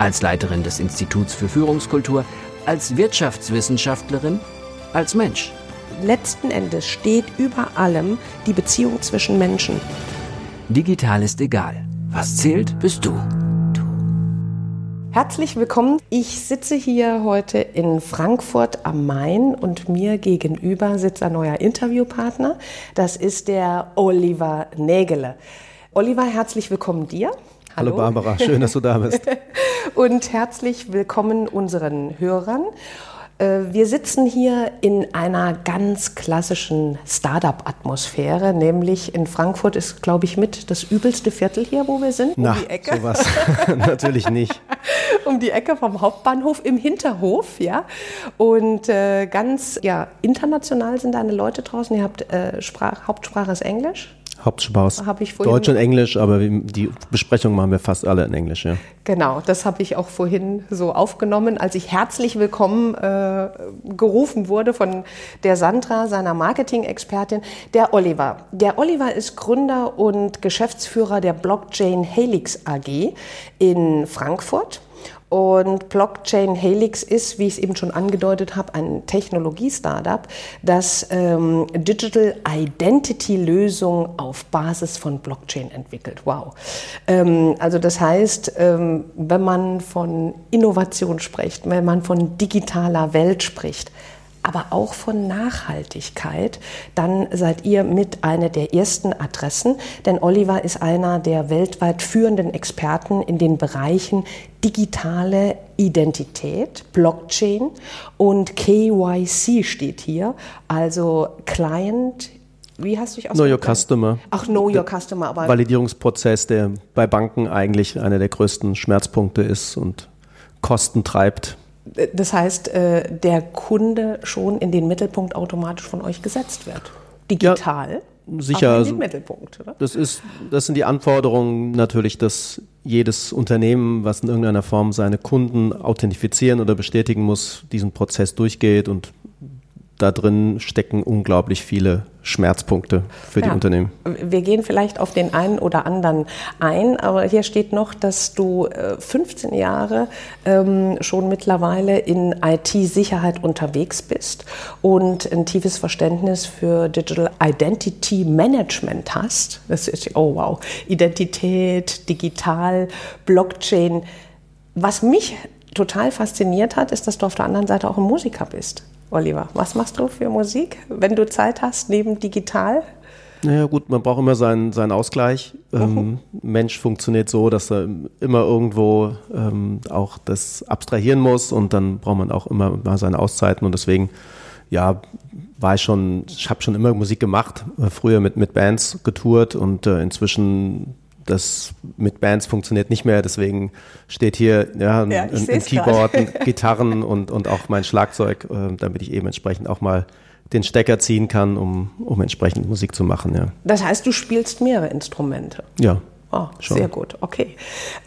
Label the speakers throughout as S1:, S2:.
S1: Als Leiterin des Instituts für Führungskultur, als Wirtschaftswissenschaftlerin, als Mensch.
S2: Letzten Endes steht über allem die Beziehung zwischen Menschen.
S1: Digital ist egal. Was zählt, bist du.
S2: Herzlich willkommen. Ich sitze hier heute in Frankfurt am Main und mir gegenüber sitzt ein neuer Interviewpartner. Das ist der Oliver Nägele. Oliver, herzlich willkommen dir.
S3: Hallo. Hallo Barbara, schön, dass du da bist.
S2: und herzlich willkommen unseren Hörern. Äh, wir sitzen hier in einer ganz klassischen Startup-Atmosphäre, nämlich in Frankfurt ist, glaube ich, mit das übelste Viertel hier, wo wir sind.
S3: Na, um die Ecke. sowas natürlich nicht.
S2: um die Ecke vom Hauptbahnhof im Hinterhof, ja. Und äh, ganz, ja, international sind deine Leute draußen. Ihr habt äh, Sprach, Hauptsprache ist Englisch.
S3: Hauptspaß. Deutsch und Englisch, aber die Besprechung machen wir fast alle in Englisch, ja.
S2: Genau, das habe ich auch vorhin so aufgenommen, als ich herzlich willkommen äh, gerufen wurde von der Sandra, seiner Marketing-Expertin, der Oliver. Der Oliver ist Gründer und Geschäftsführer der Blockchain Helix AG in Frankfurt. Und Blockchain Helix ist, wie ich es eben schon angedeutet habe, ein Technologie-Startup, das ähm, Digital Identity-Lösungen auf Basis von Blockchain entwickelt. Wow. Ähm, also das heißt, ähm, wenn man von Innovation spricht, wenn man von digitaler Welt spricht, aber auch von Nachhaltigkeit, dann seid ihr mit einer der ersten Adressen, denn Oliver ist einer der weltweit führenden Experten in den Bereichen digitale Identität, Blockchain und KYC steht hier, also Client wie hast du dich
S3: Know Your Customer.
S2: Ach, Know Your Customer.
S3: Aber Validierungsprozess, der bei Banken eigentlich einer der größten Schmerzpunkte ist und Kosten treibt.
S2: Das heißt, äh, der Kunde schon in den Mittelpunkt automatisch von euch gesetzt wird. Digital.
S3: Ja, sicher.
S2: Also, Mittelpunkt, oder?
S3: Das, ist, das sind die Anforderungen natürlich, dass jedes Unternehmen, was in irgendeiner Form seine Kunden authentifizieren oder bestätigen muss, diesen Prozess durchgeht und da drin stecken unglaublich viele Schmerzpunkte für ja. die Unternehmen.
S2: Wir gehen vielleicht auf den einen oder anderen ein, aber hier steht noch, dass du 15 äh, Jahre ähm, schon mittlerweile in IT-Sicherheit unterwegs bist und ein tiefes Verständnis für Digital Identity Management hast. Das ist, oh wow, Identität, digital, Blockchain. Was mich total fasziniert hat, ist, dass du auf der anderen Seite auch ein Musiker bist. Oliver, was machst du für Musik, wenn du Zeit hast, neben digital?
S3: Naja gut, man braucht immer seinen, seinen Ausgleich. Ähm, mhm. Mensch funktioniert so, dass er immer irgendwo ähm, auch das abstrahieren muss und dann braucht man auch immer mal seine Auszeiten und deswegen, ja, war ich schon, ich habe schon immer Musik gemacht, äh, früher mit, mit Bands getourt und äh, inzwischen das mit Bands funktioniert nicht mehr, deswegen steht hier ja, ein, ja, ein, ein Keyboard, ein Gitarren und, und auch mein Schlagzeug, äh, damit ich eben entsprechend auch mal den Stecker ziehen kann, um, um entsprechend Musik zu machen. Ja.
S2: Das heißt, du spielst mehrere Instrumente?
S3: Ja.
S2: Oh, Schon. sehr gut, okay.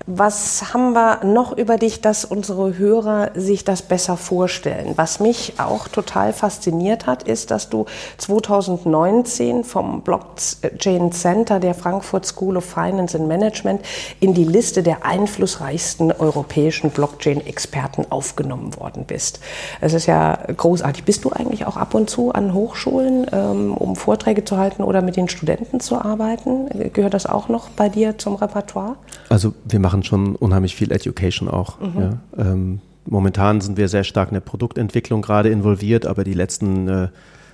S2: Was haben wir noch über dich, dass unsere Hörer sich das besser vorstellen? Was mich auch total fasziniert hat, ist, dass du 2019 vom Blockchain Center der Frankfurt School of Finance and Management in die Liste der einflussreichsten europäischen Blockchain-Experten aufgenommen worden bist. Es ist ja großartig. Bist du eigentlich auch ab und zu an Hochschulen, ähm, um Vorträge zu halten oder mit den Studenten zu arbeiten? Gehört das auch noch bei dir zum Repertoire?
S3: Also wir machen schon unheimlich viel Education auch. Mhm. Ja. Ähm, momentan sind wir sehr stark in der Produktentwicklung gerade involviert, aber die letzten äh,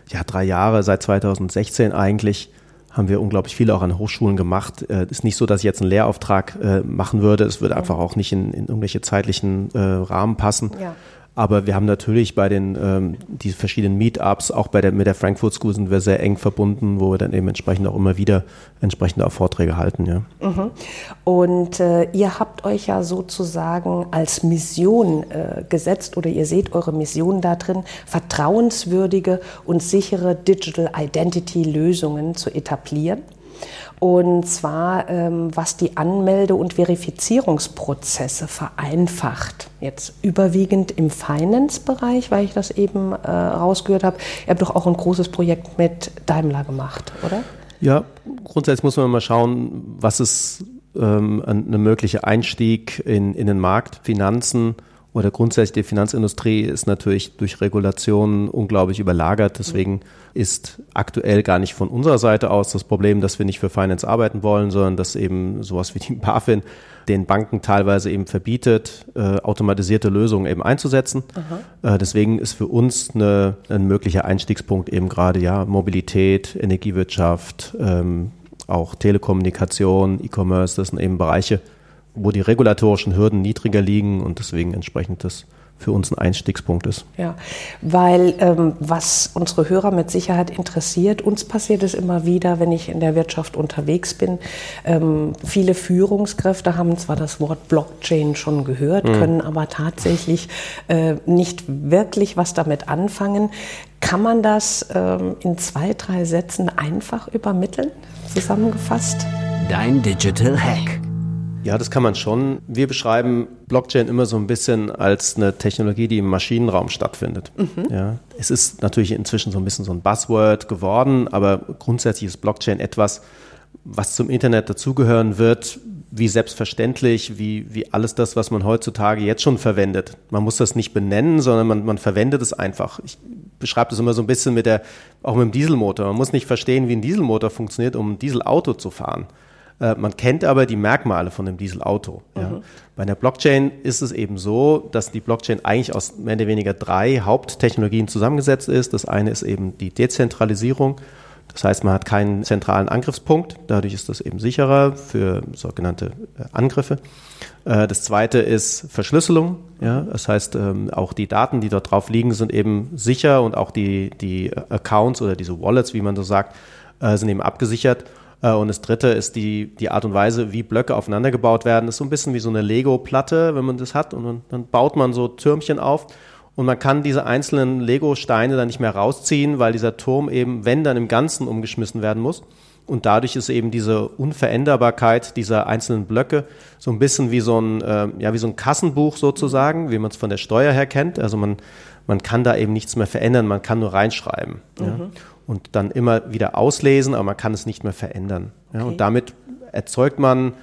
S3: ja, drei Jahre, seit 2016 eigentlich, haben wir unglaublich viel auch an Hochschulen gemacht. Es äh, ist nicht so, dass ich jetzt einen Lehrauftrag äh, machen würde. Es würde mhm. einfach auch nicht in, in irgendwelche zeitlichen äh, Rahmen passen. Ja. Aber wir haben natürlich bei den ähm, die verschiedenen Meetups, auch bei der mit der Frankfurt School sind wir sehr eng verbunden, wo wir dann eben entsprechend auch immer wieder entsprechende auch Vorträge halten. Ja.
S2: Mhm. Und äh, ihr habt euch ja sozusagen als Mission äh, gesetzt oder ihr seht eure Mission da drin, vertrauenswürdige und sichere Digital Identity Lösungen zu etablieren. Und zwar, ähm, was die Anmelde- und Verifizierungsprozesse vereinfacht. Jetzt überwiegend im Finance-Bereich, weil ich das eben äh, rausgehört habe. Ihr habt doch auch ein großes Projekt mit Daimler gemacht, oder?
S3: Ja, grundsätzlich muss man mal schauen, was ist ähm, ein möglicher Einstieg in, in den Markt, Finanzen oder grundsätzlich die Finanzindustrie ist natürlich durch Regulationen unglaublich überlagert. Deswegen ist aktuell gar nicht von unserer Seite aus das Problem, dass wir nicht für Finance arbeiten wollen, sondern dass eben sowas wie die BaFin den Banken teilweise eben verbietet, äh, automatisierte Lösungen eben einzusetzen. Äh, deswegen ist für uns eine, ein möglicher Einstiegspunkt eben gerade ja Mobilität, Energiewirtschaft, ähm, auch Telekommunikation, E-Commerce, das sind eben Bereiche, wo die regulatorischen Hürden niedriger liegen und deswegen entsprechend das für uns ein Einstiegspunkt ist.
S2: Ja, weil ähm, was unsere Hörer mit Sicherheit interessiert, uns passiert es immer wieder, wenn ich in der Wirtschaft unterwegs bin. Ähm, viele Führungskräfte haben zwar das Wort Blockchain schon gehört, mhm. können aber tatsächlich äh, nicht wirklich was damit anfangen. Kann man das ähm, in zwei, drei Sätzen einfach übermitteln, zusammengefasst?
S1: Dein Digital Hack.
S3: Ja, das kann man schon. Wir beschreiben Blockchain immer so ein bisschen als eine Technologie, die im Maschinenraum stattfindet. Mhm. Ja, es ist natürlich inzwischen so ein bisschen so ein Buzzword geworden, aber grundsätzlich ist Blockchain etwas, was zum Internet dazugehören wird, wie selbstverständlich, wie, wie alles das, was man heutzutage jetzt schon verwendet. Man muss das nicht benennen, sondern man, man verwendet es einfach. Ich beschreibe das immer so ein bisschen mit der, auch mit dem Dieselmotor. Man muss nicht verstehen, wie ein Dieselmotor funktioniert, um ein Dieselauto zu fahren. Äh, man kennt aber die Merkmale von dem Dieselauto. Mhm. Ja. Bei einer Blockchain ist es eben so, dass die Blockchain eigentlich aus mehr oder weniger drei Haupttechnologien zusammengesetzt ist. Das eine ist eben die Dezentralisierung. Das heißt, man hat keinen zentralen Angriffspunkt. Dadurch ist das eben sicherer für sogenannte äh, Angriffe. Äh, das zweite ist Verschlüsselung. Ja, das heißt, ähm, auch die Daten, die dort drauf liegen, sind eben sicher und auch die, die Accounts oder diese Wallets, wie man so sagt, sind eben abgesichert. Äh, und das dritte ist die, die Art und Weise, wie Blöcke aufeinander gebaut werden. Das ist so ein bisschen wie so eine Lego-Platte, wenn man das hat. Und dann, dann baut man so Türmchen auf. Und man kann diese einzelnen Lego-Steine dann nicht mehr rausziehen, weil dieser Turm eben, wenn dann im Ganzen umgeschmissen werden muss. Und dadurch ist eben diese Unveränderbarkeit dieser einzelnen Blöcke so ein bisschen wie so ein, äh, ja, wie so ein Kassenbuch sozusagen, wie man es von der Steuer her kennt. Also man, man kann da eben nichts mehr verändern, man kann nur reinschreiben. Mhm. Ja und dann immer wieder auslesen, aber man kann es nicht mehr verändern. Ja, okay. Und damit erzeugt man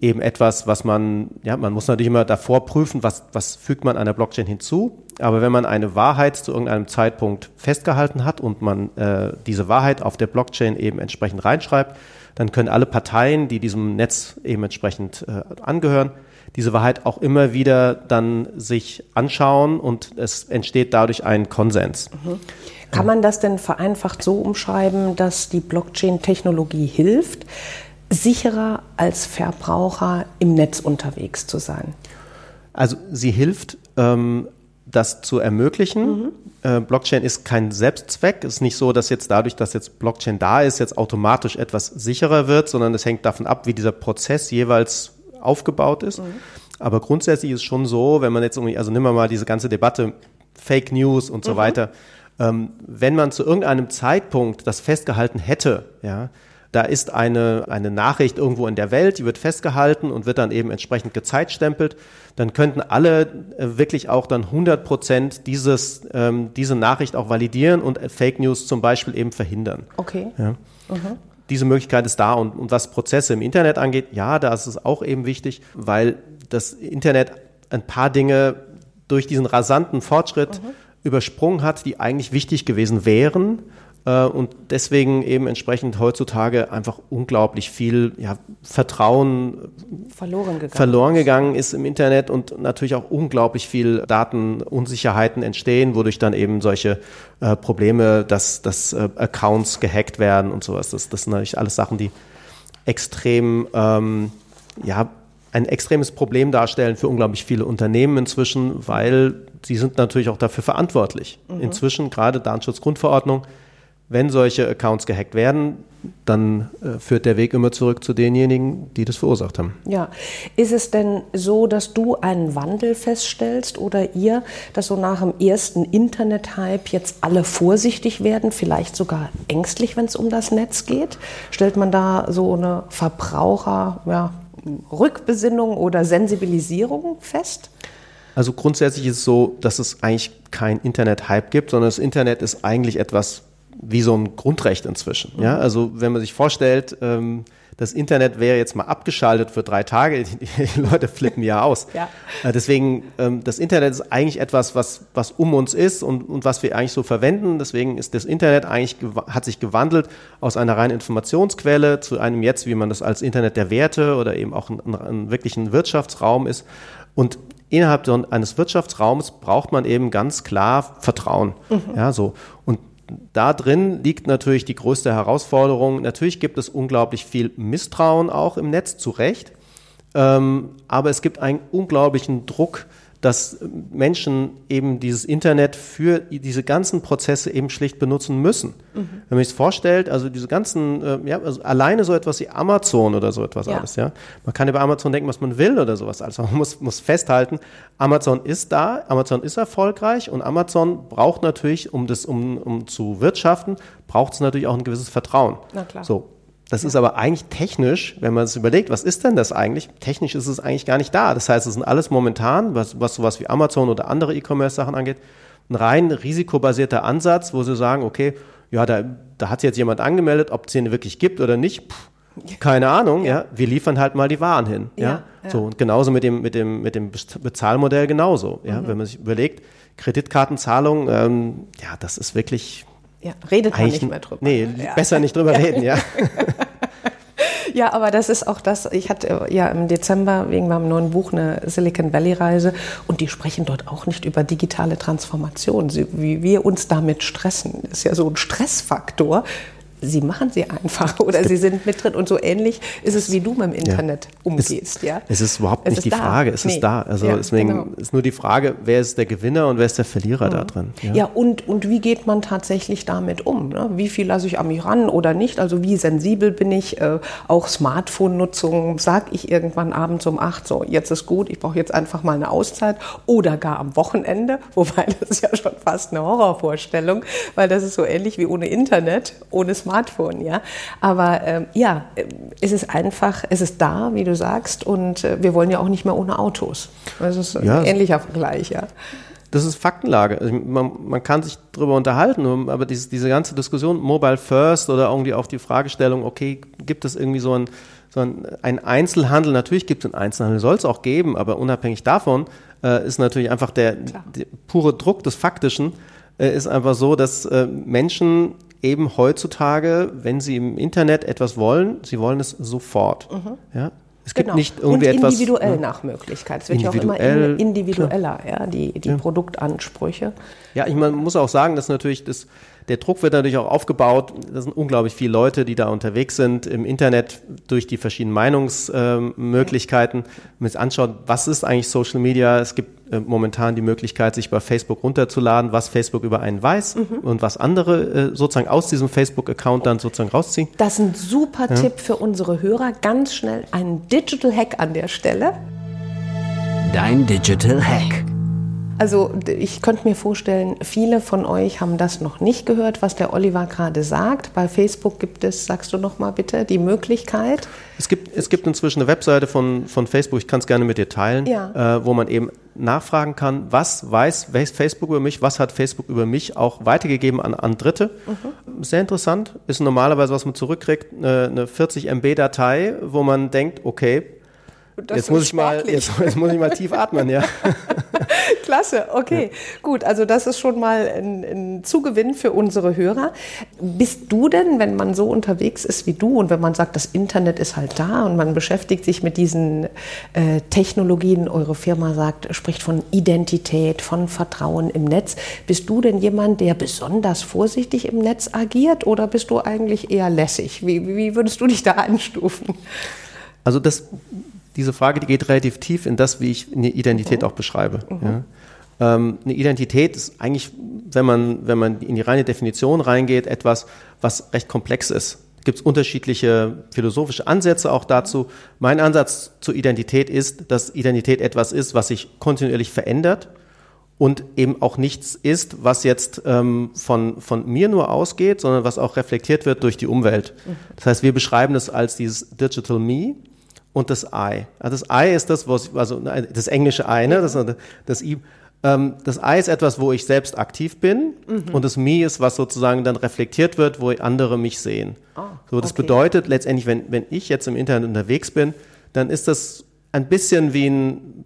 S3: eben etwas, was man, ja, man muss natürlich immer davor prüfen, was, was fügt man einer Blockchain hinzu. Aber wenn man eine Wahrheit zu irgendeinem Zeitpunkt festgehalten hat und man äh, diese Wahrheit auf der Blockchain eben entsprechend reinschreibt, dann können alle Parteien, die diesem Netz eben entsprechend äh, angehören, diese Wahrheit auch immer wieder dann sich anschauen und es entsteht dadurch ein Konsens.
S2: Mhm. Kann man das denn vereinfacht so umschreiben, dass die Blockchain-Technologie hilft, sicherer als Verbraucher im Netz unterwegs zu sein?
S3: Also sie hilft, ähm, das zu ermöglichen. Mhm. Äh, Blockchain ist kein Selbstzweck. Es ist nicht so, dass jetzt dadurch, dass jetzt Blockchain da ist, jetzt automatisch etwas sicherer wird, sondern es hängt davon ab, wie dieser Prozess jeweils aufgebaut ist. Mhm. Aber grundsätzlich ist es schon so, wenn man jetzt irgendwie, also nehmen wir mal diese ganze Debatte Fake News und so mhm. weiter. Ähm, wenn man zu irgendeinem Zeitpunkt das festgehalten hätte, ja, da ist eine, eine Nachricht irgendwo in der Welt, die wird festgehalten und wird dann eben entsprechend gezeitstempelt, dann könnten alle äh, wirklich auch dann 100 Prozent dieses, ähm, diese Nachricht auch validieren und Fake News zum Beispiel eben verhindern.
S2: Okay.
S3: Ja. Mhm. Diese Möglichkeit ist da und, und was Prozesse im Internet angeht, ja, da ist es auch eben wichtig, weil das Internet ein paar Dinge durch diesen rasanten Fortschritt mhm übersprungen hat, die eigentlich wichtig gewesen wären äh, und deswegen eben entsprechend heutzutage einfach unglaublich viel ja, Vertrauen
S2: verloren gegangen.
S3: verloren gegangen ist im Internet und natürlich auch unglaublich viel Datenunsicherheiten entstehen, wodurch dann eben solche äh, Probleme, dass, dass äh, Accounts gehackt werden und sowas. Das, das sind natürlich alles Sachen, die extrem ähm, ja, ein extremes Problem darstellen für unglaublich viele Unternehmen inzwischen, weil sie sind natürlich auch dafür verantwortlich. Mhm. Inzwischen, gerade Datenschutzgrundverordnung, wenn solche Accounts gehackt werden, dann äh, führt der Weg immer zurück zu denjenigen, die das verursacht haben.
S2: Ja. Ist es denn so, dass du einen Wandel feststellst oder ihr, dass so nach dem ersten Internet-Hype jetzt alle vorsichtig werden, vielleicht sogar ängstlich, wenn es um das Netz geht? Stellt man da so eine Verbraucher, ja, Rückbesinnung oder Sensibilisierung fest?
S3: Also grundsätzlich ist es so, dass es eigentlich kein Internet-Hype gibt, sondern das Internet ist eigentlich etwas wie so ein Grundrecht inzwischen. Ja, mhm. also wenn man sich vorstellt, ähm, das Internet wäre jetzt mal abgeschaltet für drei Tage, die, Leute flippen ja aus. Ja. Äh, deswegen, ähm, das Internet ist eigentlich etwas, was, was um uns ist und, und was wir eigentlich so verwenden. Deswegen ist das Internet eigentlich, hat sich gewandelt aus einer reinen Informationsquelle zu einem jetzt, wie man das als Internet der Werte oder eben auch ein, ein, ein wirklichen Wirtschaftsraum ist. Und innerhalb eines Wirtschaftsraums braucht man eben ganz klar Vertrauen. Mhm. Ja, so. Und da drin liegt natürlich die größte Herausforderung. Natürlich gibt es unglaublich viel Misstrauen auch im Netz, zu Recht. Ähm, aber es gibt einen unglaublichen Druck, dass Menschen eben dieses Internet für diese ganzen Prozesse eben schlicht benutzen müssen. Mhm. Wenn man sich das vorstellt, also diese ganzen, äh, ja, also alleine so etwas wie Amazon oder so etwas ja. alles, ja. Man kann über Amazon denken, was man will oder sowas. Also man muss, muss festhalten, Amazon ist da, Amazon ist erfolgreich und Amazon braucht natürlich, um das, um, um zu wirtschaften, braucht es natürlich auch ein gewisses Vertrauen. Na klar. So. Das ja. ist aber eigentlich technisch, wenn man es überlegt, was ist denn das eigentlich? Technisch ist es eigentlich gar nicht da. Das heißt, es sind alles momentan, was, was sowas wie Amazon oder andere E-Commerce-Sachen angeht, ein rein risikobasierter Ansatz, wo sie sagen, okay, ja, da, da hat sich jetzt jemand angemeldet, ob es den wirklich gibt oder nicht, pff, keine Ahnung, ja. ja. Wir liefern halt mal die Waren hin, ja. ja. So und genauso mit dem mit dem mit dem Bezahlmodell genauso, ja. Mhm. Wenn man sich überlegt, Kreditkartenzahlung, ähm, ja, das ist wirklich
S2: ja, redet man nicht mehr drüber.
S3: Nee, ja. besser nicht drüber reden, ja.
S2: Ja, aber das ist auch das, ich hatte ja im Dezember wegen meinem neuen Buch eine Silicon Valley Reise und die sprechen dort auch nicht über digitale Transformation, wie wir uns damit stressen. Das ist ja so ein Stressfaktor, sie machen sie einfach oder sie sind mit drin. Und so ähnlich ist es, wie du mit dem Internet ja. umgehst.
S3: Es, ja? es ist überhaupt nicht ist die da. Frage, es nee. ist da. Also ja, deswegen genau. ist nur die Frage, wer ist der Gewinner und wer ist der Verlierer mhm. da drin.
S2: Ja, ja und, und wie geht man tatsächlich damit um? Ne? Wie viel lasse ich an mich ran oder nicht? Also wie sensibel bin ich? Äh, auch Smartphone-Nutzung, sage ich irgendwann abends um acht, so jetzt ist gut, ich brauche jetzt einfach mal eine Auszeit oder gar am Wochenende, wobei das ist ja schon fast eine Horrorvorstellung, weil das ist so ähnlich wie ohne Internet, ohne Smartphone Smartphone, ja. Aber ähm, ja, es ist einfach, es ist da, wie du sagst, und äh, wir wollen ja auch nicht mehr ohne Autos. Das ist ja. ein ähnlicher Vergleich, ja.
S3: Das ist Faktenlage. Also man, man, kann sich darüber unterhalten, aber diese, diese ganze Diskussion, Mobile First oder irgendwie auch die Fragestellung, okay, gibt es irgendwie so ein, so ein, ein Einzelhandel? Natürlich gibt es einen Einzelhandel, soll es auch geben, aber unabhängig davon äh, ist natürlich einfach der, der, pure Druck des Faktischen, äh, ist einfach so, dass äh, Menschen eben heutzutage, wenn sie im Internet etwas wollen, sie wollen es sofort. Mhm. Ja? Es gibt genau. nicht irgendwie
S2: und
S3: etwas.
S2: Individuell ne? nach Möglichkeit. Es wird ja auch immer individueller, ja, die, die Produktansprüche.
S3: Ja, ich man muss auch sagen, dass natürlich das der Druck wird natürlich auch aufgebaut. Das sind unglaublich viele Leute, die da unterwegs sind im Internet durch die verschiedenen Meinungsmöglichkeiten. Wenn man sich anschaut, was ist eigentlich Social Media? Es gibt äh, momentan die Möglichkeit, sich bei Facebook runterzuladen, was Facebook über einen weiß mhm. und was andere äh, sozusagen aus diesem Facebook-Account dann sozusagen rausziehen.
S2: Das ist ein super ja. Tipp für unsere Hörer. Ganz schnell einen Digital Hack an der Stelle.
S1: Dein Digital Hack.
S2: Also ich könnte mir vorstellen, viele von euch haben das noch nicht gehört, was der Oliver gerade sagt. Bei Facebook gibt es, sagst du noch mal bitte, die Möglichkeit.
S3: Es gibt, es gibt inzwischen eine Webseite von, von Facebook, ich kann es gerne mit dir teilen, ja. äh, wo man eben nachfragen kann, was weiß Facebook über mich, was hat Facebook über mich auch weitergegeben an, an Dritte. Mhm. Sehr interessant, ist normalerweise, was man zurückkriegt, eine, eine 40 MB-Datei, wo man denkt, okay, jetzt muss ich mal, jetzt, jetzt, muss ich mal tief atmen, ja.
S2: Klasse, okay, ja. gut. Also das ist schon mal ein, ein, Zugewinn für unsere Hörer. Bist du denn, wenn man so unterwegs ist wie du und wenn man sagt, das Internet ist halt da und man beschäftigt sich mit diesen äh, Technologien, eure Firma sagt, spricht von Identität, von Vertrauen im Netz. Bist du denn jemand, der besonders vorsichtig im Netz agiert oder bist du eigentlich eher lässig? Wie, wie würdest du dich da einstufen?
S3: Also das diese Frage, die geht relativ tief in das, wie ich eine Identität mhm. auch beschreibe. Mhm. Ja. Ähm, eine Identität ist eigentlich, wenn man, wenn man in die reine Definition reingeht, etwas, was recht komplex ist. Gibt es unterschiedliche philosophische Ansätze auch dazu. Mein Ansatz zur Identität ist, dass Identität etwas ist, was sich kontinuierlich verändert und eben auch nichts ist, was jetzt ähm, von, von mir nur ausgeht, sondern was auch reflektiert wird durch die Umwelt. Mhm. Das heißt, wir beschreiben das als dieses Digital Me und das I. Also das I ist das, was, also das englische I, ne? das, das I. Ähm, das I ist etwas, wo ich selbst aktiv bin mhm. und das Me ist, was sozusagen dann reflektiert wird, wo andere mich sehen. Oh, so, das okay. bedeutet letztendlich, wenn, wenn ich jetzt im Internet unterwegs bin, dann ist das ein bisschen wie ein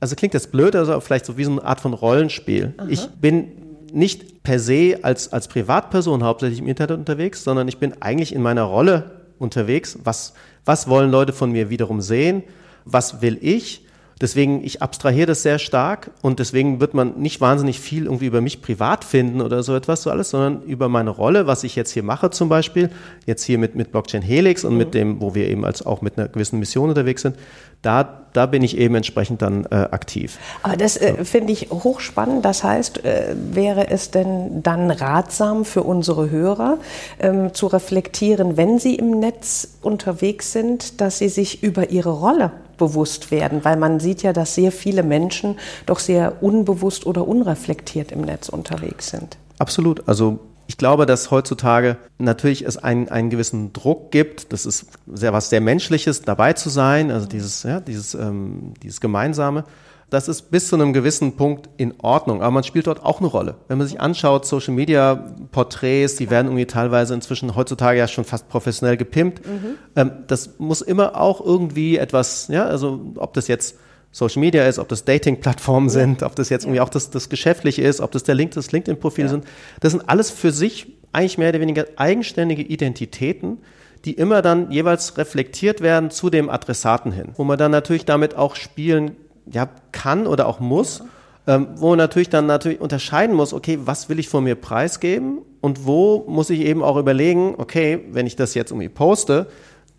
S3: also klingt das blöd, also vielleicht so wie so eine Art von Rollenspiel. Aha. Ich bin nicht per se als, als Privatperson hauptsächlich im Internet unterwegs, sondern ich bin eigentlich in meiner Rolle unterwegs. Was, was wollen Leute von mir wiederum sehen? Was will ich? Deswegen, ich abstrahiere das sehr stark und deswegen wird man nicht wahnsinnig viel irgendwie über mich privat finden oder so etwas, so alles, sondern über meine Rolle, was ich jetzt hier mache zum Beispiel, jetzt hier mit, mit Blockchain Helix und mhm. mit dem, wo wir eben als auch mit einer gewissen Mission unterwegs sind, da, da bin ich eben entsprechend dann äh, aktiv.
S2: Aber das äh, finde ich hochspannend. Das heißt, äh, wäre es denn dann ratsam für unsere Hörer ähm, zu reflektieren, wenn sie im Netz unterwegs sind, dass sie sich über ihre Rolle bewusst werden, weil man sieht ja, dass sehr viele Menschen doch sehr unbewusst oder unreflektiert im Netz unterwegs sind.
S3: Absolut. Also ich glaube, dass heutzutage natürlich es einen, einen gewissen Druck gibt. Das ist sehr was sehr Menschliches, dabei zu sein, also dieses, ja, dieses, ähm, dieses Gemeinsame. Das ist bis zu einem gewissen Punkt in Ordnung, aber man spielt dort auch eine Rolle. Wenn man sich anschaut, Social Media Porträts, die werden irgendwie teilweise inzwischen heutzutage ja schon fast professionell gepimpt. Mhm. Ähm, das muss immer auch irgendwie etwas, ja, also ob das jetzt Social Media ist, ob das Dating-Plattformen sind, ob das jetzt irgendwie auch das, das Geschäftliche ist, ob das der Link, das LinkedIn-Profil ja. sind. Das sind alles für sich eigentlich mehr oder weniger eigenständige Identitäten, die immer dann jeweils reflektiert werden zu dem Adressaten hin, wo man dann natürlich damit auch spielen ja, kann oder auch muss, ja. ähm, wo man natürlich dann natürlich unterscheiden muss, okay, was will ich von mir preisgeben und wo muss ich eben auch überlegen, okay, wenn ich das jetzt irgendwie poste,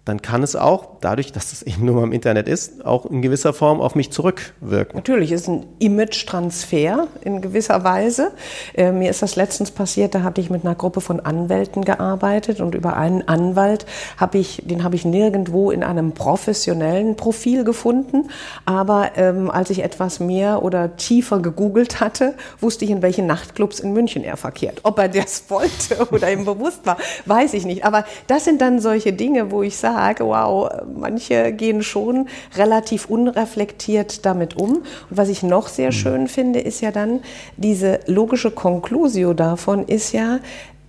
S3: dann kann es auch, dadurch, dass es eben nur im Internet ist, auch in gewisser Form auf mich zurückwirken.
S2: Natürlich, ist ein Image-Transfer in gewisser Weise. Äh, mir ist das letztens passiert, da hatte ich mit einer Gruppe von Anwälten gearbeitet und über einen Anwalt habe ich, den habe ich nirgendwo in einem professionellen Profil gefunden. Aber ähm, als ich etwas mehr oder tiefer gegoogelt hatte, wusste ich, in welchen Nachtclubs in München er verkehrt. Ob er das wollte oder ihm bewusst war, weiß ich nicht. Aber das sind dann solche Dinge, wo ich sage, sage, wow, manche gehen schon relativ unreflektiert damit um. Und was ich noch sehr mhm. schön finde, ist ja dann diese logische Conclusio davon ist ja,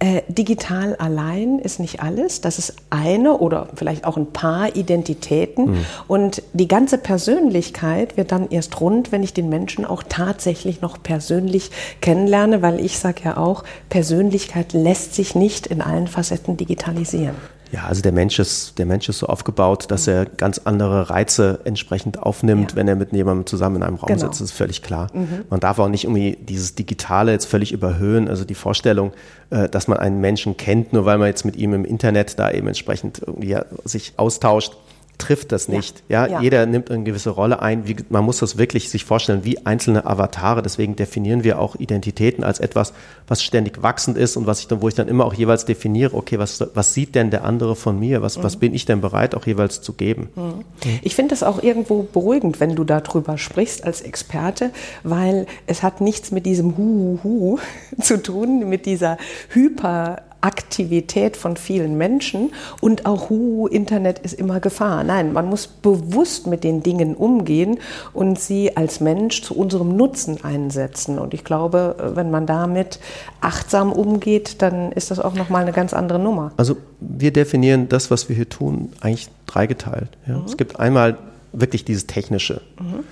S2: äh, digital allein ist nicht alles. Das ist eine oder vielleicht auch ein paar Identitäten. Mhm. Und die ganze Persönlichkeit wird dann erst rund, wenn ich den Menschen auch tatsächlich noch persönlich kennenlerne, weil ich sage ja auch, Persönlichkeit lässt sich nicht in allen Facetten digitalisieren.
S3: Ja, also der Mensch ist, der Mensch ist so aufgebaut, dass er ganz andere Reize entsprechend aufnimmt, ja. wenn er mit jemandem zusammen in einem Raum genau. sitzt. Das ist völlig klar. Mhm. Man darf auch nicht irgendwie dieses Digitale jetzt völlig überhöhen. Also die Vorstellung, äh, dass man einen Menschen kennt, nur weil man jetzt mit ihm im Internet da eben entsprechend irgendwie sich austauscht, trifft das nicht. Ja, ja, ja. jeder nimmt eine gewisse Rolle ein. Wie, man muss das wirklich sich vorstellen wie einzelne Avatare. Deswegen definieren wir auch Identitäten als etwas, was ständig wachsend ist und was ich dann, wo ich dann immer auch jeweils definiere, okay, was, was sieht denn der andere von mir? Was, mhm. was bin ich denn bereit, auch jeweils zu geben? Mhm.
S2: Ich finde das auch irgendwo beruhigend, wenn du darüber sprichst als Experte, weil es hat nichts mit diesem Hu, Hu, Hu zu tun, mit dieser Hyper Aktivität von vielen Menschen und auch, hu, Internet ist immer Gefahr. Nein, man muss bewusst mit den Dingen umgehen und sie als Mensch zu unserem Nutzen einsetzen. Und ich glaube, wenn man damit achtsam umgeht, dann ist das auch nochmal eine ganz andere Nummer.
S3: Also wir definieren das, was wir hier tun, eigentlich dreigeteilt. Ja? Mhm. Es gibt einmal wirklich dieses Technische. Mhm.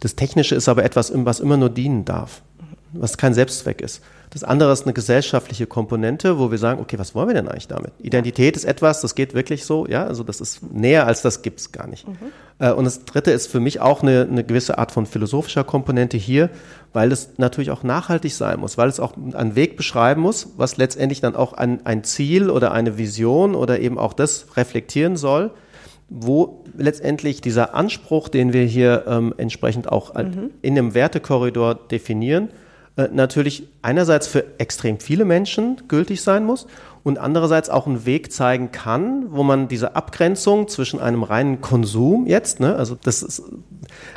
S3: Das Technische ist aber etwas, was immer nur dienen darf, was kein Selbstzweck ist. Das andere ist eine gesellschaftliche Komponente, wo wir sagen, okay, was wollen wir denn eigentlich damit? Identität ist etwas, das geht wirklich so, ja, also das ist näher als das gibt es gar nicht. Mhm. Äh, und das dritte ist für mich auch eine, eine gewisse Art von philosophischer Komponente hier, weil es natürlich auch nachhaltig sein muss, weil es auch einen Weg beschreiben muss, was letztendlich dann auch ein, ein Ziel oder eine Vision oder eben auch das reflektieren soll, wo letztendlich dieser Anspruch, den wir hier ähm, entsprechend auch mhm. in dem Wertekorridor definieren, äh, natürlich einerseits für extrem viele Menschen gültig sein muss und andererseits auch einen Weg zeigen kann, wo man diese Abgrenzung zwischen einem reinen Konsum jetzt, ne, also das ist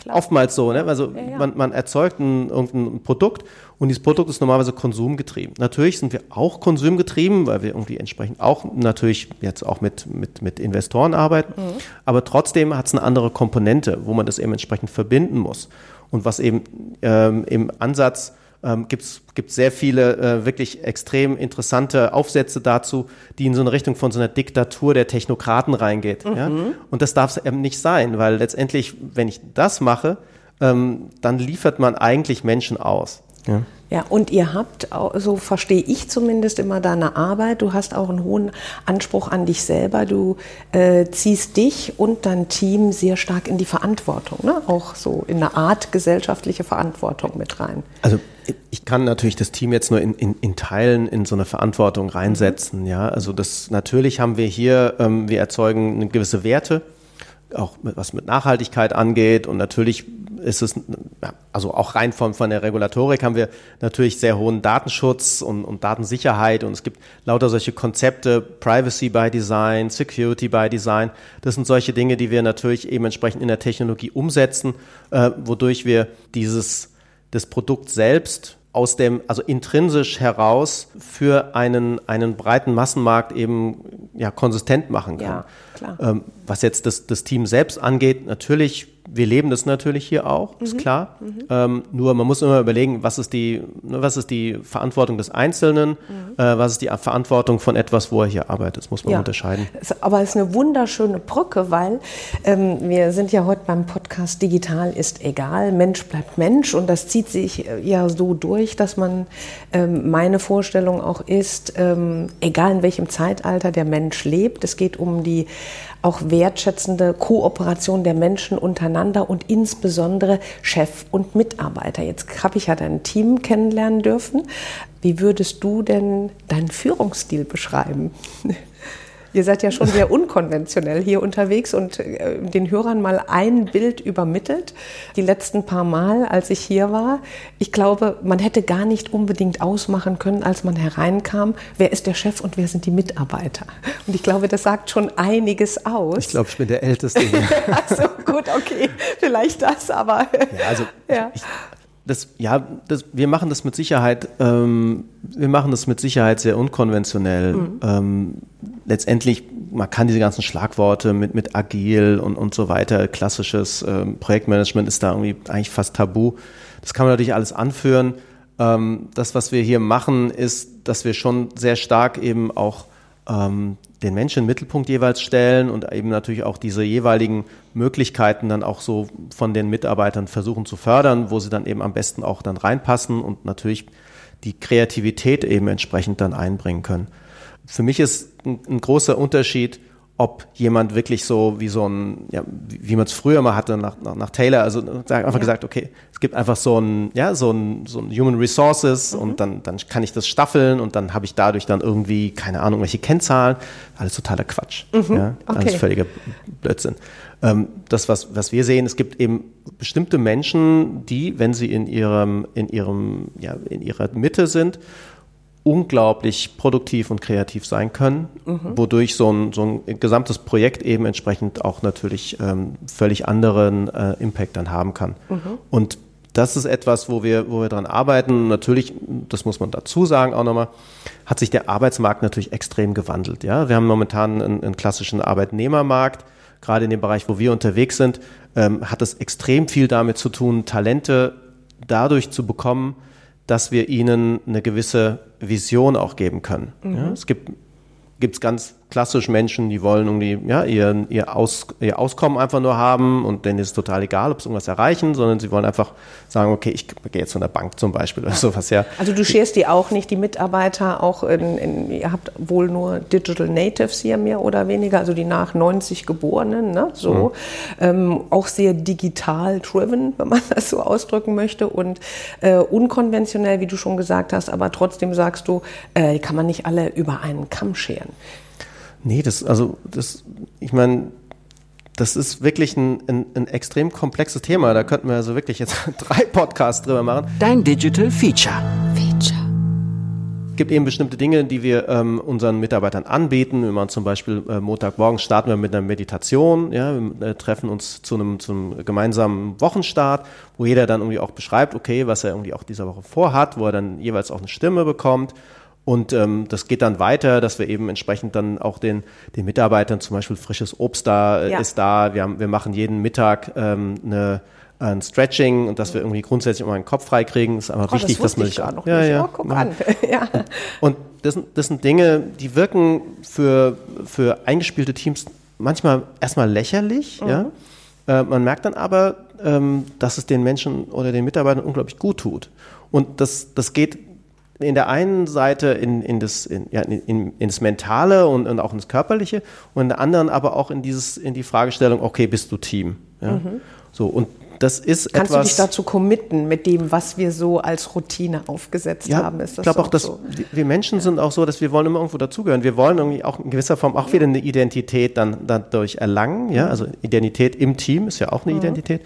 S3: Klar. oftmals so, ne, also ja, ja. Man, man erzeugt ein, irgendein Produkt und dieses Produkt ist normalerweise konsumgetrieben. Natürlich sind wir auch konsumgetrieben, weil wir irgendwie entsprechend auch natürlich jetzt auch mit, mit, mit Investoren arbeiten, mhm. aber trotzdem hat es eine andere Komponente, wo man das eben entsprechend verbinden muss. Und was eben ähm, im Ansatz ähm, gibt es sehr viele äh, wirklich extrem interessante Aufsätze dazu, die in so eine Richtung von so einer Diktatur der Technokraten reingeht. Mhm. Ja? Und das darf es eben nicht sein, weil letztendlich, wenn ich das mache, ähm, dann liefert man eigentlich Menschen aus.
S2: Ja. Ja, und ihr habt, so verstehe ich zumindest immer deine Arbeit, du hast auch einen hohen Anspruch an dich selber. Du äh, ziehst dich und dein Team sehr stark in die Verantwortung, ne? auch so in eine Art gesellschaftliche Verantwortung mit rein.
S3: Also ich kann natürlich das Team jetzt nur in, in, in Teilen in so eine Verantwortung reinsetzen. Ja, also das natürlich haben wir hier, ähm, wir erzeugen gewisse Werte, auch mit, was mit Nachhaltigkeit angeht und natürlich ist es, also auch rein von, von der Regulatorik haben wir natürlich sehr hohen Datenschutz und, und Datensicherheit und es gibt lauter solche Konzepte, Privacy by Design, Security by Design. Das sind solche Dinge, die wir natürlich eben entsprechend in der Technologie umsetzen, äh, wodurch wir dieses das Produkt selbst aus dem, also intrinsisch heraus für einen, einen breiten Massenmarkt eben ja, konsistent machen kann. Ja, klar. Ähm, was jetzt das, das Team selbst angeht, natürlich wir leben das natürlich hier auch, ist mhm. klar. Mhm. Ähm, nur man muss immer überlegen, was ist die, ne, was ist die Verantwortung des Einzelnen, mhm. äh, was ist die Verantwortung von etwas, wo er hier arbeitet. Das muss man ja. unterscheiden.
S2: Aber es ist eine wunderschöne Brücke, weil ähm, wir sind ja heute beim Podcast Digital ist egal, Mensch bleibt Mensch und das zieht sich äh, ja so durch, dass man ähm, meine Vorstellung auch ist, ähm, egal in welchem Zeitalter der Mensch lebt, es geht um die auch wertschätzende Kooperation der Menschen untereinander und insbesondere Chef und Mitarbeiter. Jetzt habe ich ja dein Team kennenlernen dürfen. Wie würdest du denn deinen Führungsstil beschreiben? Ihr seid ja schon sehr unkonventionell hier unterwegs und äh, den Hörern mal ein Bild übermittelt. Die letzten paar Mal, als ich hier war, ich glaube, man hätte gar nicht unbedingt ausmachen können, als man hereinkam, wer ist der Chef und wer sind die Mitarbeiter. Und ich glaube, das sagt schon einiges aus.
S3: Ich glaube, ich bin der Älteste.
S2: also gut, okay, vielleicht das, aber.
S3: Ja, also ja. Ich, das, ja, das, wir machen das mit Sicherheit, ähm, wir machen das mit Sicherheit sehr unkonventionell. Mhm. Ähm, letztendlich, man kann diese ganzen Schlagworte mit, mit agil und, und so weiter, klassisches ähm, Projektmanagement ist da irgendwie eigentlich fast tabu. Das kann man natürlich alles anführen. Ähm, das, was wir hier machen, ist, dass wir schon sehr stark eben auch ähm, den Menschen im Mittelpunkt jeweils stellen und eben natürlich auch diese jeweiligen Möglichkeiten dann auch so von den Mitarbeitern versuchen zu fördern, wo sie dann eben am besten auch dann reinpassen und natürlich die Kreativität eben entsprechend dann einbringen können. Für mich ist ein, ein großer Unterschied, ob jemand wirklich so wie so ein, ja, wie, wie man es früher mal hatte nach, nach, nach Taylor, also einfach ja. gesagt, okay, es gibt einfach so ein, ja, so ein, so ein Human Resources mhm. und dann, dann kann ich das staffeln und dann habe ich dadurch dann irgendwie, keine Ahnung, welche Kennzahlen. Alles totaler Quatsch. Mhm. Ja, okay. Alles völliger Blödsinn. Ähm, das, was, was wir sehen, es gibt eben bestimmte Menschen, die, wenn sie in ihrem, in ihrem, ja, in ihrer Mitte sind, unglaublich produktiv und kreativ sein können, mhm. wodurch so ein, so ein gesamtes Projekt eben entsprechend auch natürlich ähm, völlig anderen äh, Impact dann haben kann. Mhm. Und das ist etwas, wo wir, wo wir dran arbeiten. Natürlich, das muss man dazu sagen auch nochmal, hat sich der Arbeitsmarkt natürlich extrem gewandelt. Ja, wir haben momentan einen, einen klassischen Arbeitnehmermarkt. Gerade in dem Bereich, wo wir unterwegs sind, ähm, hat es extrem viel damit zu tun, Talente dadurch zu bekommen, dass wir ihnen eine gewisse Vision auch geben können. Mhm. Ja, es gibt gibt's ganz klassisch Menschen, die wollen irgendwie ja, ihr, ihr, Aus, ihr Auskommen einfach nur haben und denen ist es total egal, ob sie irgendwas erreichen, sondern sie wollen einfach sagen, okay, ich gehe jetzt von der Bank zum Beispiel oder sowas. Ja.
S2: Also du scherst die auch nicht, die Mitarbeiter auch, in, in, ihr habt wohl nur Digital Natives hier mehr oder weniger, also die nach 90 Geborenen, ne, so, mhm. ähm, auch sehr digital driven, wenn man das so ausdrücken möchte und äh, unkonventionell, wie du schon gesagt hast, aber trotzdem sagst du, äh, kann man nicht alle über einen Kamm scheren.
S3: Nee, das, also, das, ich meine, das ist wirklich ein, ein, ein, extrem komplexes Thema. Da könnten wir also wirklich jetzt drei Podcasts drüber machen.
S1: Dein Digital Feature.
S3: Feature. Es gibt eben bestimmte Dinge, die wir ähm, unseren Mitarbeitern anbieten. Wir machen zum Beispiel äh, Montagmorgen starten wir mit einer Meditation. Ja, wir äh, treffen uns zu einem, zu einem gemeinsamen Wochenstart, wo jeder dann irgendwie auch beschreibt, okay, was er irgendwie auch dieser Woche vorhat, wo er dann jeweils auch eine Stimme bekommt. Und ähm, das geht dann weiter, dass wir eben entsprechend dann auch den, den Mitarbeitern zum Beispiel frisches Obst da äh, ja. ist da. Wir, haben, wir machen jeden Mittag ähm, eine ein Stretching und dass wir irgendwie grundsätzlich immer einen Kopf frei kriegen, ist einfach oh, wichtig,
S2: das
S3: dass man
S2: sich auch noch ja. Ja, oh, guck an.
S3: ja. Und das, das sind Dinge, die wirken für, für eingespielte Teams manchmal erstmal lächerlich, mhm. ja. Äh, man merkt dann aber, ähm, dass es den Menschen oder den Mitarbeitern unglaublich gut tut. Und das, das geht in der einen Seite in, in, das, in, ja, in, ins Mentale und, und auch ins Körperliche und in der anderen aber auch in, dieses, in die Fragestellung, okay, bist du Team? Ja? Mhm. So, und das ist
S2: Kannst
S3: etwas,
S2: du dich dazu committen mit dem, was wir so als Routine aufgesetzt
S3: ja,
S2: haben?
S3: Ich glaube auch, dass so? wir Menschen sind auch so, dass wir wollen immer irgendwo dazugehören. Wir wollen irgendwie auch in gewisser Form auch wieder eine Identität dann dadurch erlangen. Ja, also Identität im Team ist ja auch eine mhm. Identität.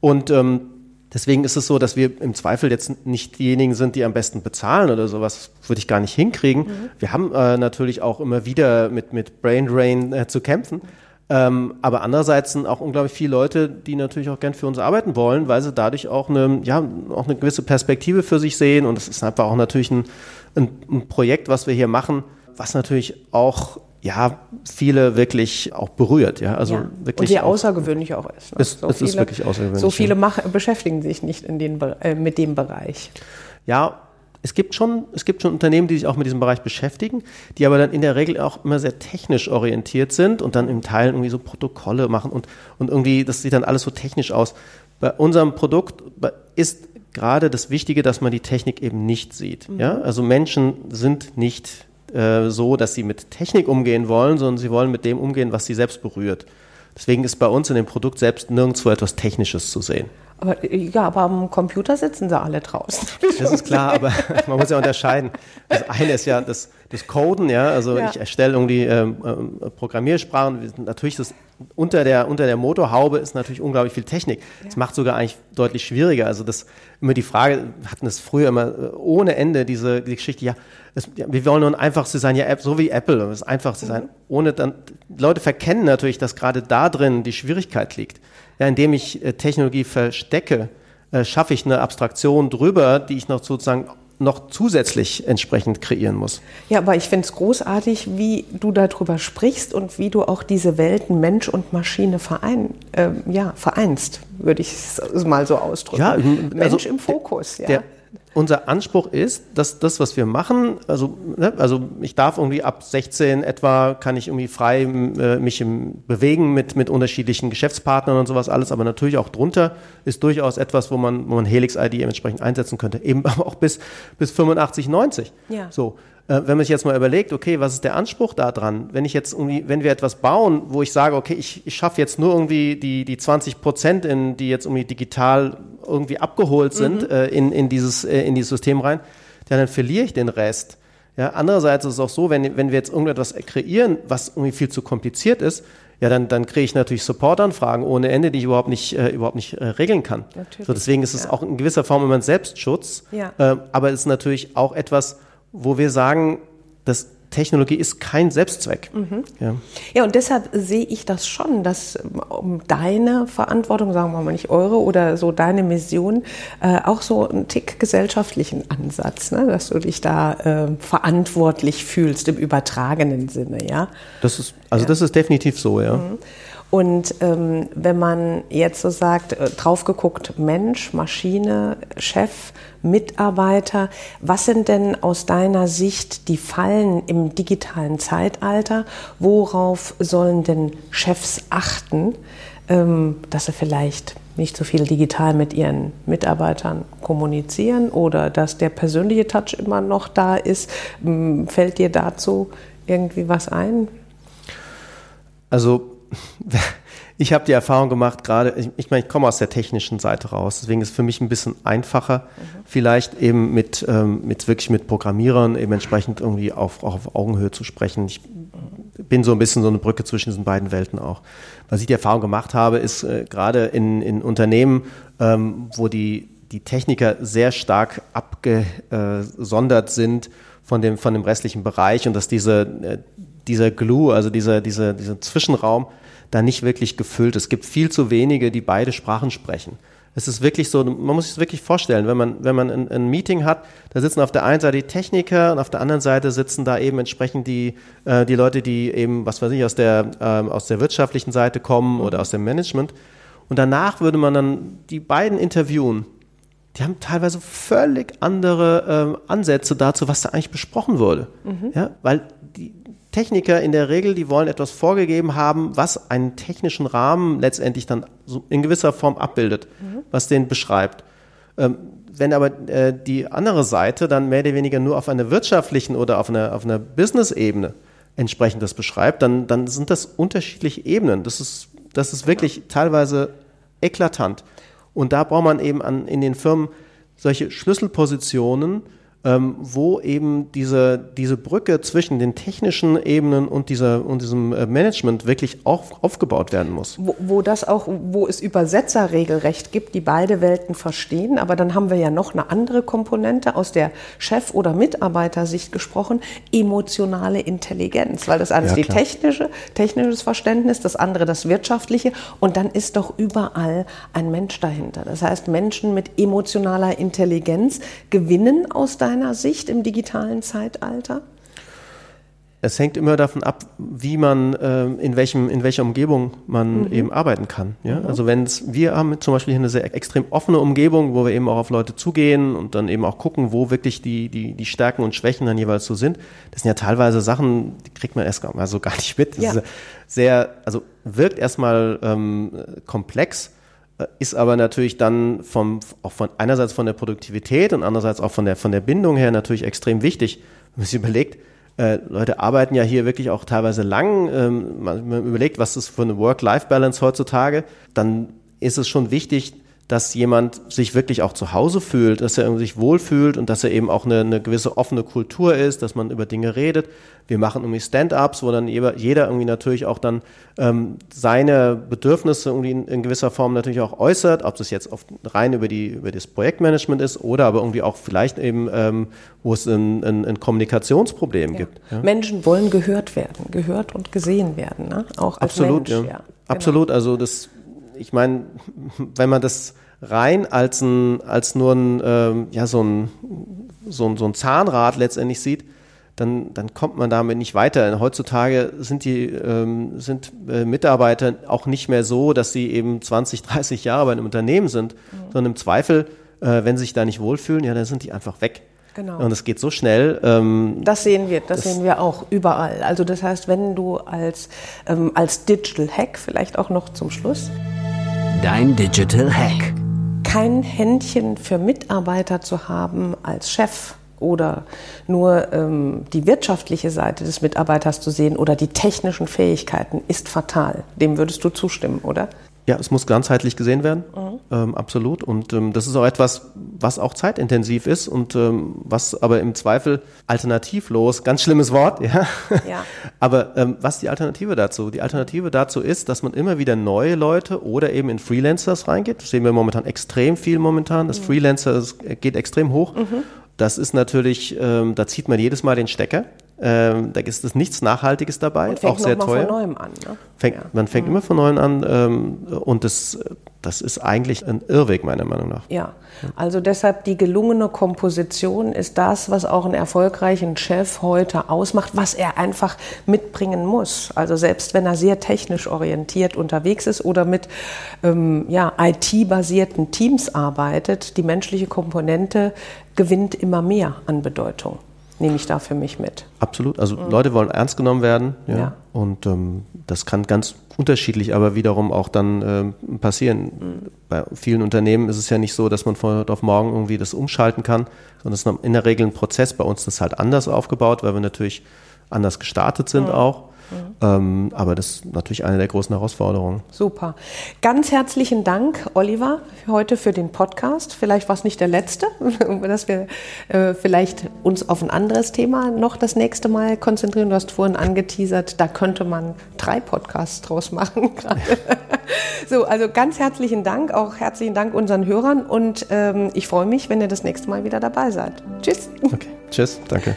S3: Und ähm, Deswegen ist es so, dass wir im Zweifel jetzt nicht diejenigen sind, die am besten bezahlen oder sowas, würde ich gar nicht hinkriegen. Mhm. Wir haben äh, natürlich auch immer wieder mit, mit Brain Drain äh, zu kämpfen. Ähm, aber andererseits sind auch unglaublich viele Leute, die natürlich auch gern für uns arbeiten wollen, weil sie dadurch auch eine, ja, auch eine gewisse Perspektive für sich sehen. Und es ist einfach auch natürlich ein, ein, ein Projekt, was wir hier machen, was natürlich auch ja, viele wirklich auch berührt. Ja, also ja. wirklich. Und
S2: sehr außergewöhnlich auch ist.
S3: Ne? Es, so es viele, ist wirklich außergewöhnlich.
S2: So viele mach, beschäftigen sich nicht in den, äh, mit dem Bereich.
S3: Ja, es gibt, schon, es gibt schon Unternehmen, die sich auch mit diesem Bereich beschäftigen, die aber dann in der Regel auch immer sehr technisch orientiert sind und dann im Teil irgendwie so Protokolle machen und, und irgendwie, das sieht dann alles so technisch aus. Bei unserem Produkt ist gerade das Wichtige, dass man die Technik eben nicht sieht. Mhm. Ja? Also Menschen sind nicht äh, so, dass sie mit Technik umgehen wollen, sondern sie wollen mit dem umgehen, was sie selbst berührt. Deswegen ist bei uns in dem Produkt selbst nirgendwo etwas Technisches zu sehen.
S2: Aber, ja, aber am Computer sitzen sie alle draußen.
S3: Das ist klar, aber man muss ja unterscheiden. Das eine ist ja das, das Coden, ja, also ja. ich erstelle irgendwie ähm, äh, Programmiersprachen. Natürlich das unter der unter der Motorhaube ist natürlich unglaublich viel Technik. Das macht sogar eigentlich deutlich schwieriger. Also das immer die Frage hatten es früher immer äh, ohne Ende diese die Geschichte. Ja, es, ja wir wollen nur ein einfaches Design, ja, so wie Apple, das einfachste. Mhm. Ohne dann Leute verkennen natürlich, dass gerade da drin die Schwierigkeit liegt. Ja, indem ich äh, Technologie verstecke, äh, schaffe ich eine Abstraktion drüber, die ich noch sozusagen noch zusätzlich entsprechend kreieren muss.
S2: Ja, aber ich finde es großartig, wie du darüber sprichst und wie du auch diese Welten Mensch und Maschine verein, äh, ja, vereinst, würde ich es mal so ausdrücken. Ja,
S3: also Mensch im Fokus. Ja. Der, unser Anspruch ist, dass das, was wir machen, also, ne, also ich darf irgendwie ab 16 etwa, kann ich irgendwie frei äh, mich im, bewegen mit, mit unterschiedlichen Geschäftspartnern und sowas alles, aber natürlich auch drunter ist durchaus etwas, wo man, wo man Helix-ID entsprechend einsetzen könnte, eben aber auch bis, bis 85, 90. Ja. So. Äh, wenn man sich jetzt mal überlegt, okay, was ist der Anspruch da dran? Wenn ich jetzt irgendwie, wenn wir etwas bauen, wo ich sage, okay, ich, ich schaffe jetzt nur irgendwie die, die 20 Prozent, in, die jetzt irgendwie digital irgendwie abgeholt sind, mhm. äh, in, in, dieses, äh, in dieses System rein, ja, dann verliere ich den Rest. Ja, andererseits ist es auch so, wenn, wenn wir jetzt irgendetwas kreieren, was irgendwie viel zu kompliziert ist, ja, dann, dann kriege ich natürlich Supportanfragen ohne Ende, die ich überhaupt nicht, äh, überhaupt nicht äh, regeln kann. So, deswegen ist es ja. auch in gewisser Form immer ein Selbstschutz, ja. äh, aber es ist natürlich auch etwas, wo wir sagen, dass Technologie ist kein Selbstzweck. Mhm.
S2: Ja. ja, und deshalb sehe ich das schon, dass um deine Verantwortung, sagen wir mal nicht eure oder so deine Mission, äh, auch so einen Tick gesellschaftlichen Ansatz, ne? dass du dich da äh, verantwortlich fühlst im übertragenen Sinne, ja.
S3: Das ist, also ja. das ist definitiv so, ja. Mhm.
S2: Und ähm, wenn man jetzt so sagt, äh, drauf geguckt, Mensch, Maschine, Chef, Mitarbeiter, was sind denn aus deiner Sicht die Fallen im digitalen Zeitalter? Worauf sollen denn Chefs achten, ähm, dass sie vielleicht nicht so viel digital mit ihren Mitarbeitern kommunizieren oder dass der persönliche Touch immer noch da ist? Ähm, fällt dir dazu irgendwie was ein?
S3: Also ich habe die Erfahrung gemacht, gerade, ich, ich meine, ich komme aus der technischen Seite raus, deswegen ist es für mich ein bisschen einfacher, mhm. vielleicht eben mit, ähm, mit wirklich mit Programmierern eben entsprechend irgendwie auf, auch auf Augenhöhe zu sprechen. Ich bin so ein bisschen so eine Brücke zwischen diesen beiden Welten auch. Was ich die Erfahrung gemacht habe, ist äh, gerade in, in Unternehmen, ähm, wo die, die Techniker sehr stark abgesondert sind von dem, von dem restlichen Bereich und dass diese, äh, dieser Glue, also dieser, dieser, dieser Zwischenraum, da nicht wirklich gefüllt ist. Es gibt viel zu wenige, die beide Sprachen sprechen. Es ist wirklich so, man muss sich das wirklich vorstellen, wenn man, wenn man ein, ein, Meeting hat, da sitzen auf der einen Seite die Techniker und auf der anderen Seite sitzen da eben entsprechend die, äh, die Leute, die eben, was weiß ich, aus der, ähm, aus der wirtschaftlichen Seite kommen oder aus dem Management. Und danach würde man dann die beiden interviewen. Die haben teilweise völlig andere ähm, Ansätze dazu, was da eigentlich besprochen wurde. Mhm. Ja, weil Techniker in der Regel, die wollen etwas vorgegeben haben, was einen technischen Rahmen letztendlich dann in gewisser Form abbildet, mhm. was den beschreibt. Ähm, wenn aber äh, die andere Seite dann mehr oder weniger nur auf einer wirtschaftlichen oder auf einer, auf einer Business-Ebene entsprechend das beschreibt, dann, dann sind das unterschiedliche Ebenen. Das ist, das ist wirklich teilweise eklatant. Und da braucht man eben an, in den Firmen solche Schlüsselpositionen, ähm, wo eben diese, diese Brücke zwischen den technischen Ebenen und, dieser, und diesem äh, Management wirklich auch aufgebaut werden muss.
S2: Wo, wo das auch, wo es Übersetzerregelrecht gibt, die beide Welten verstehen, aber dann haben wir ja noch eine andere Komponente aus der Chef- oder Mitarbeitersicht gesprochen, emotionale Intelligenz, weil das eine ja, ist die technische, technisches Verständnis, das andere das wirtschaftliche. Und dann ist doch überall ein Mensch dahinter. Das heißt, Menschen mit emotionaler Intelligenz gewinnen aus deinem deiner Sicht im digitalen Zeitalter?
S3: Es hängt immer davon ab, wie man, äh, in, welchem, in welcher Umgebung man mhm. eben arbeiten kann. Ja? Mhm. Also wenn wir haben zum Beispiel hier eine sehr extrem offene Umgebung, wo wir eben auch auf Leute zugehen und dann eben auch gucken, wo wirklich die, die, die Stärken und Schwächen dann jeweils so sind. Das sind ja teilweise Sachen, die kriegt man erst mal so gar nicht mit. Das ja. ist sehr, also wirkt erstmal ähm, komplex ist aber natürlich dann vom, auch von einerseits von der Produktivität und andererseits auch von der, von der Bindung her natürlich extrem wichtig. Wenn man sich überlegt, äh, Leute arbeiten ja hier wirklich auch teilweise lang, ähm, man, man überlegt, was ist für eine Work-Life-Balance heutzutage, dann ist es schon wichtig, dass jemand sich wirklich auch zu Hause fühlt, dass er sich wohlfühlt und dass er eben auch eine, eine gewisse offene Kultur ist, dass man über Dinge redet. Wir machen irgendwie Stand-ups, wo dann jeder irgendwie natürlich auch dann ähm, seine Bedürfnisse irgendwie in, in, gewisser Form natürlich auch äußert, ob das jetzt oft rein über, die, über das Projektmanagement ist oder aber irgendwie auch vielleicht eben, ähm, wo es ein, ein, ein Kommunikationsproblem ja. gibt.
S2: Ja? Menschen wollen gehört werden, gehört und gesehen werden, ne? auch als
S3: Absolut,
S2: Mensch.
S3: Ja. ja. Genau. Absolut, also das ich meine, wenn man das rein als, ein, als nur ein, ähm, ja, so, ein, so, ein, so ein Zahnrad letztendlich sieht, dann, dann kommt man damit nicht weiter. Heutzutage sind die ähm, sind äh, Mitarbeiter auch nicht mehr so, dass sie eben 20, 30 Jahre bei einem Unternehmen sind, mhm. sondern im Zweifel, äh, wenn sie sich da nicht wohlfühlen, ja, dann sind die einfach weg. Genau. Und es geht so schnell.
S2: Ähm, das sehen wir, das, das, sehen wir auch überall. Also das heißt, wenn du als, ähm, als Digital Hack vielleicht auch noch zum Schluss
S1: Dein Digital Hack.
S2: Kein Händchen für Mitarbeiter zu haben als Chef oder nur ähm, die wirtschaftliche Seite des Mitarbeiters zu sehen oder die technischen Fähigkeiten ist fatal. Dem würdest du zustimmen, oder?
S3: Ja, es muss ganzheitlich gesehen werden, mhm. ähm, absolut. Und ähm, das ist auch etwas, was auch zeitintensiv ist und ähm, was aber im Zweifel alternativlos, ganz schlimmes Wort, ja. ja. aber ähm, was ist die Alternative dazu? Die Alternative dazu ist, dass man immer wieder neue Leute oder eben in Freelancers reingeht. Das sehen wir momentan extrem viel momentan. Das mhm. Freelancer geht extrem hoch. Mhm. Das ist natürlich, ähm, da zieht man jedes Mal den Stecker. Ähm, da ist es nichts Nachhaltiges dabei,
S2: und fängt
S3: auch sehr
S2: noch
S3: teuer.
S2: Von neuem an, ne?
S3: fängt, ja. Man fängt mhm. immer von neuem an ähm, und das, das ist eigentlich ein Irrweg meiner Meinung nach.
S2: Ja, also deshalb die gelungene Komposition ist das, was auch einen erfolgreichen Chef heute ausmacht, was er einfach mitbringen muss. Also selbst wenn er sehr technisch orientiert unterwegs ist oder mit ähm, ja, IT-basierten Teams arbeitet, die menschliche Komponente gewinnt immer mehr an Bedeutung nehme ich da für mich mit.
S3: Absolut. Also mhm. Leute wollen ernst genommen werden. Ja. ja. Und ähm, das kann ganz unterschiedlich aber wiederum auch dann ähm, passieren. Mhm. Bei vielen Unternehmen ist es ja nicht so, dass man von heute auf morgen irgendwie das umschalten kann, sondern es ist in der Regel ein Prozess. Bei uns ist das halt anders aufgebaut, weil wir natürlich anders gestartet sind mhm. auch. Ähm, aber das ist natürlich eine der großen Herausforderungen.
S2: Super. Ganz herzlichen Dank, Oliver, heute für den Podcast. Vielleicht war es nicht der letzte, dass wir äh, vielleicht uns auf ein anderes Thema noch das nächste Mal konzentrieren. Du hast vorhin angeteasert, da könnte man drei Podcasts draus machen. so, also ganz herzlichen Dank, auch herzlichen Dank unseren Hörern und ähm, ich freue mich, wenn ihr das nächste Mal wieder dabei seid. Tschüss.
S3: Okay, tschüss, danke.